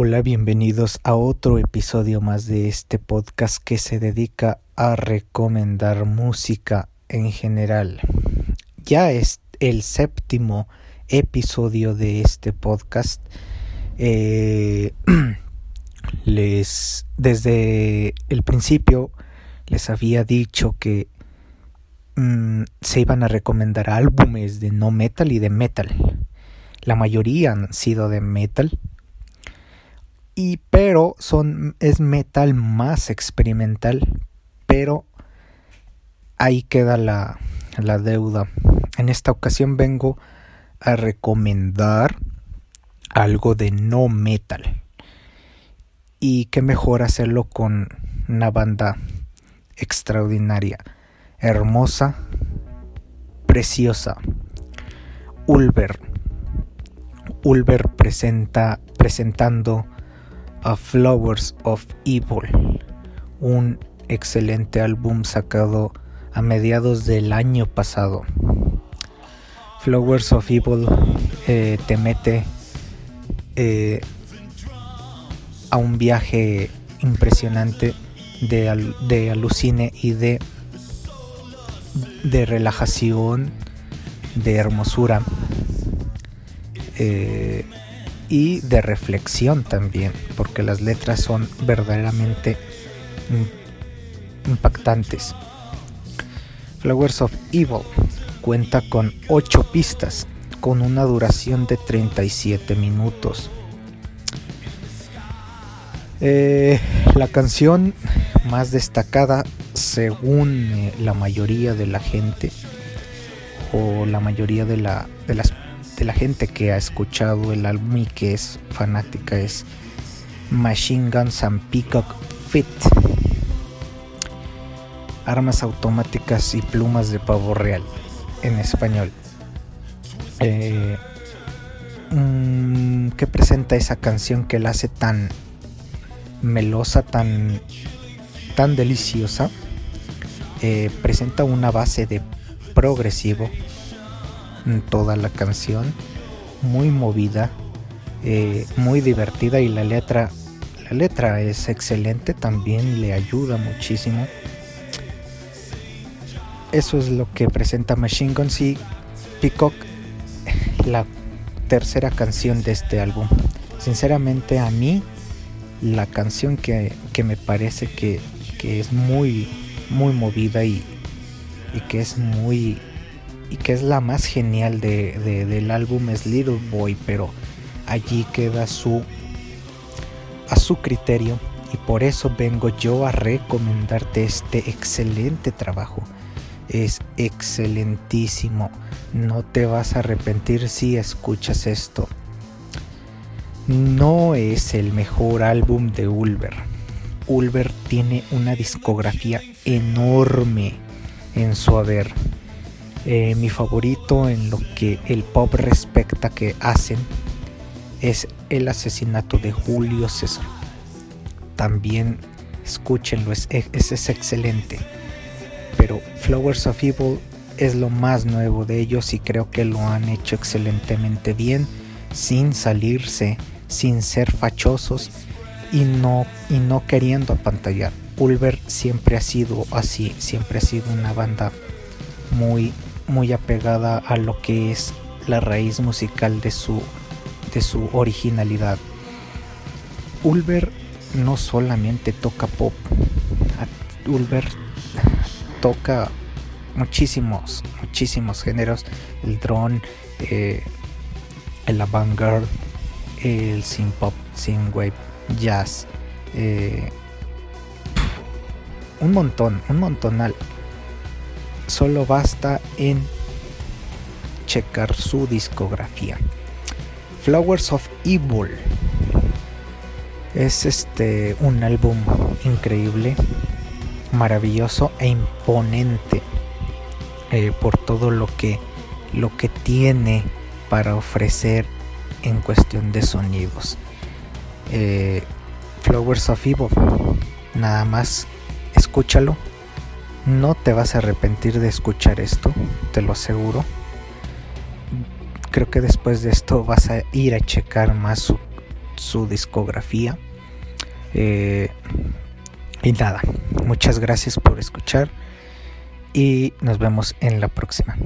Hola, bienvenidos a otro episodio más de este podcast que se dedica a recomendar música en general. Ya es el séptimo episodio de este podcast. Eh, les desde el principio les había dicho que mm, se iban a recomendar álbumes de no metal y de metal. La mayoría han sido de metal y pero son es metal más experimental pero ahí queda la, la deuda. En esta ocasión vengo a recomendar algo de no metal y qué mejor hacerlo con una banda extraordinaria hermosa preciosa. Ulver. Ulver presenta presentando a Flowers of Evil, un excelente álbum sacado a mediados del año pasado. Flowers of Evil eh, te mete eh, a un viaje impresionante de, de alucine y de, de relajación, de hermosura. Eh, y de reflexión también, porque las letras son verdaderamente impactantes. Flowers of Evil cuenta con 8 pistas, con una duración de 37 minutos. Eh, la canción más destacada según eh, la mayoría de la gente o la mayoría de, la, de las de la gente que ha escuchado el álbum y que es fanática es Machine Guns and Peacock Fit. Armas automáticas y plumas de pavo real en español. Eh, mm, ¿Qué presenta esa canción que la hace tan melosa, tan, tan deliciosa? Eh, presenta una base de progresivo toda la canción, muy movida, eh, muy divertida y la letra, la letra es excelente, también le ayuda muchísimo. Eso es lo que presenta Machine Guns y Peacock, la tercera canción de este álbum. Sinceramente a mí la canción que, me parece que, que, es muy, muy movida y, y que es muy y que es la más genial de, del álbum es Little Boy, pero allí queda su a su criterio y por eso vengo yo a recomendarte este excelente trabajo. Es excelentísimo. No te vas a arrepentir si escuchas esto. No es el mejor álbum de Ulver. Ulver tiene una discografía enorme en su haber eh, mi favorito en lo que el pop respecta que hacen es el asesinato de Julio César. También escúchenlo, es, es, excelente. Pero Flowers of Evil es lo más nuevo de ellos y creo que lo han hecho excelentemente bien, sin salirse, sin ser fachosos y no, y no queriendo apantallar. Ulver siempre ha sido así, siempre ha sido una banda muy muy apegada a lo que es la raíz musical de su, de su originalidad. Ulver no solamente toca pop, Ulver toca muchísimos, muchísimos géneros, el drone, eh, el avant-garde, el synth pop, synth wave, jazz, eh, un montón, un montonal solo basta en checar su discografía. Flowers of Evil es este un álbum increíble, maravilloso e imponente eh, por todo lo que lo que tiene para ofrecer en cuestión de sonidos. Eh, Flowers of Evil, nada más escúchalo no te vas a arrepentir de escuchar esto, te lo aseguro. Creo que después de esto vas a ir a checar más su, su discografía. Eh, y nada, muchas gracias por escuchar y nos vemos en la próxima.